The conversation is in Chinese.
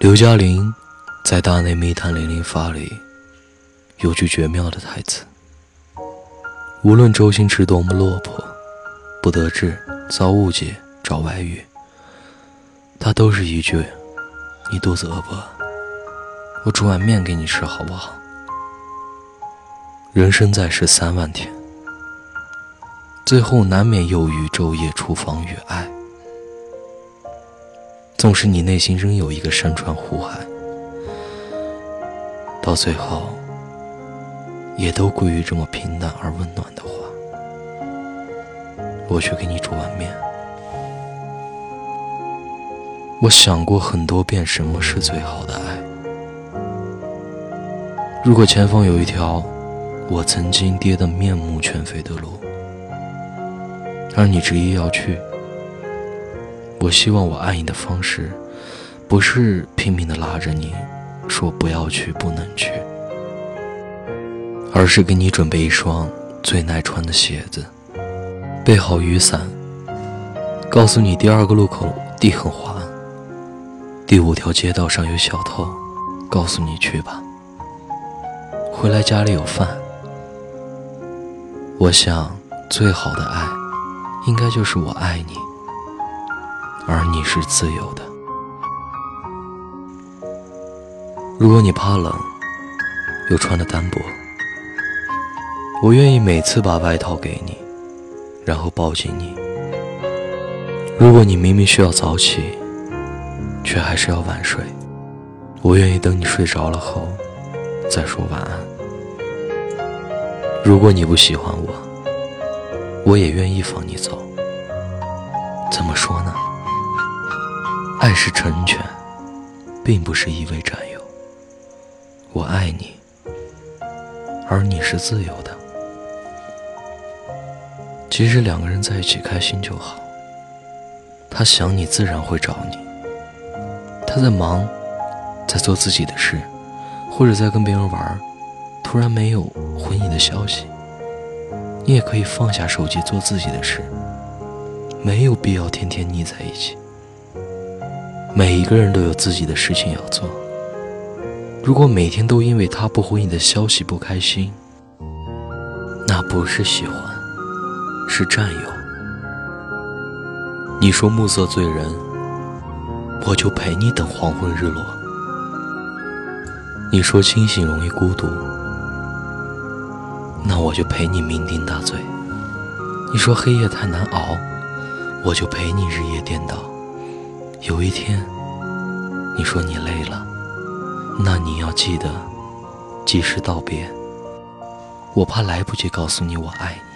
刘嘉玲在《大内密探零零发》里有句绝妙的台词：“无论周星驰多么落魄，不得志、遭误解、找外遇，他都是一句‘你肚子饿不饿？我煮碗面给你吃好不好？’人生在世三万天，最后难免又遇昼夜厨房与爱。”纵使你内心仍有一个山川湖海，到最后也都归于这么平淡而温暖的话。我去给你煮碗面。我想过很多遍，什么是最好的爱？如果前方有一条我曾经跌得面目全非的路，而你执意要去。我希望我爱你的方式，不是拼命的拉着你说不要去、不能去，而是给你准备一双最耐穿的鞋子，备好雨伞，告诉你第二个路口地很滑，第五条街道上有小偷，告诉你去吧。回来家里有饭。我想，最好的爱，应该就是我爱你。而你是自由的。如果你怕冷，又穿的单薄，我愿意每次把外套给你，然后抱紧你。如果你明明需要早起，却还是要晚睡，我愿意等你睡着了后再说晚安。如果你不喜欢我，我也愿意放你走。怎么说呢？爱是成全，并不是一味占有。我爱你，而你是自由的。其实两个人在一起开心就好。他想你，自然会找你。他在忙，在做自己的事，或者在跟别人玩，突然没有回你的消息，你也可以放下手机做自己的事，没有必要天天腻在一起。每一个人都有自己的事情要做。如果每天都因为他不回你的消息不开心，那不是喜欢，是占有。你说暮色醉人，我就陪你等黄昏日落。你说清醒容易孤独，那我就陪你酩酊大醉。你说黑夜太难熬，我就陪你日夜颠倒。有一天，你说你累了，那你要记得及时道别。我怕来不及告诉你我爱你。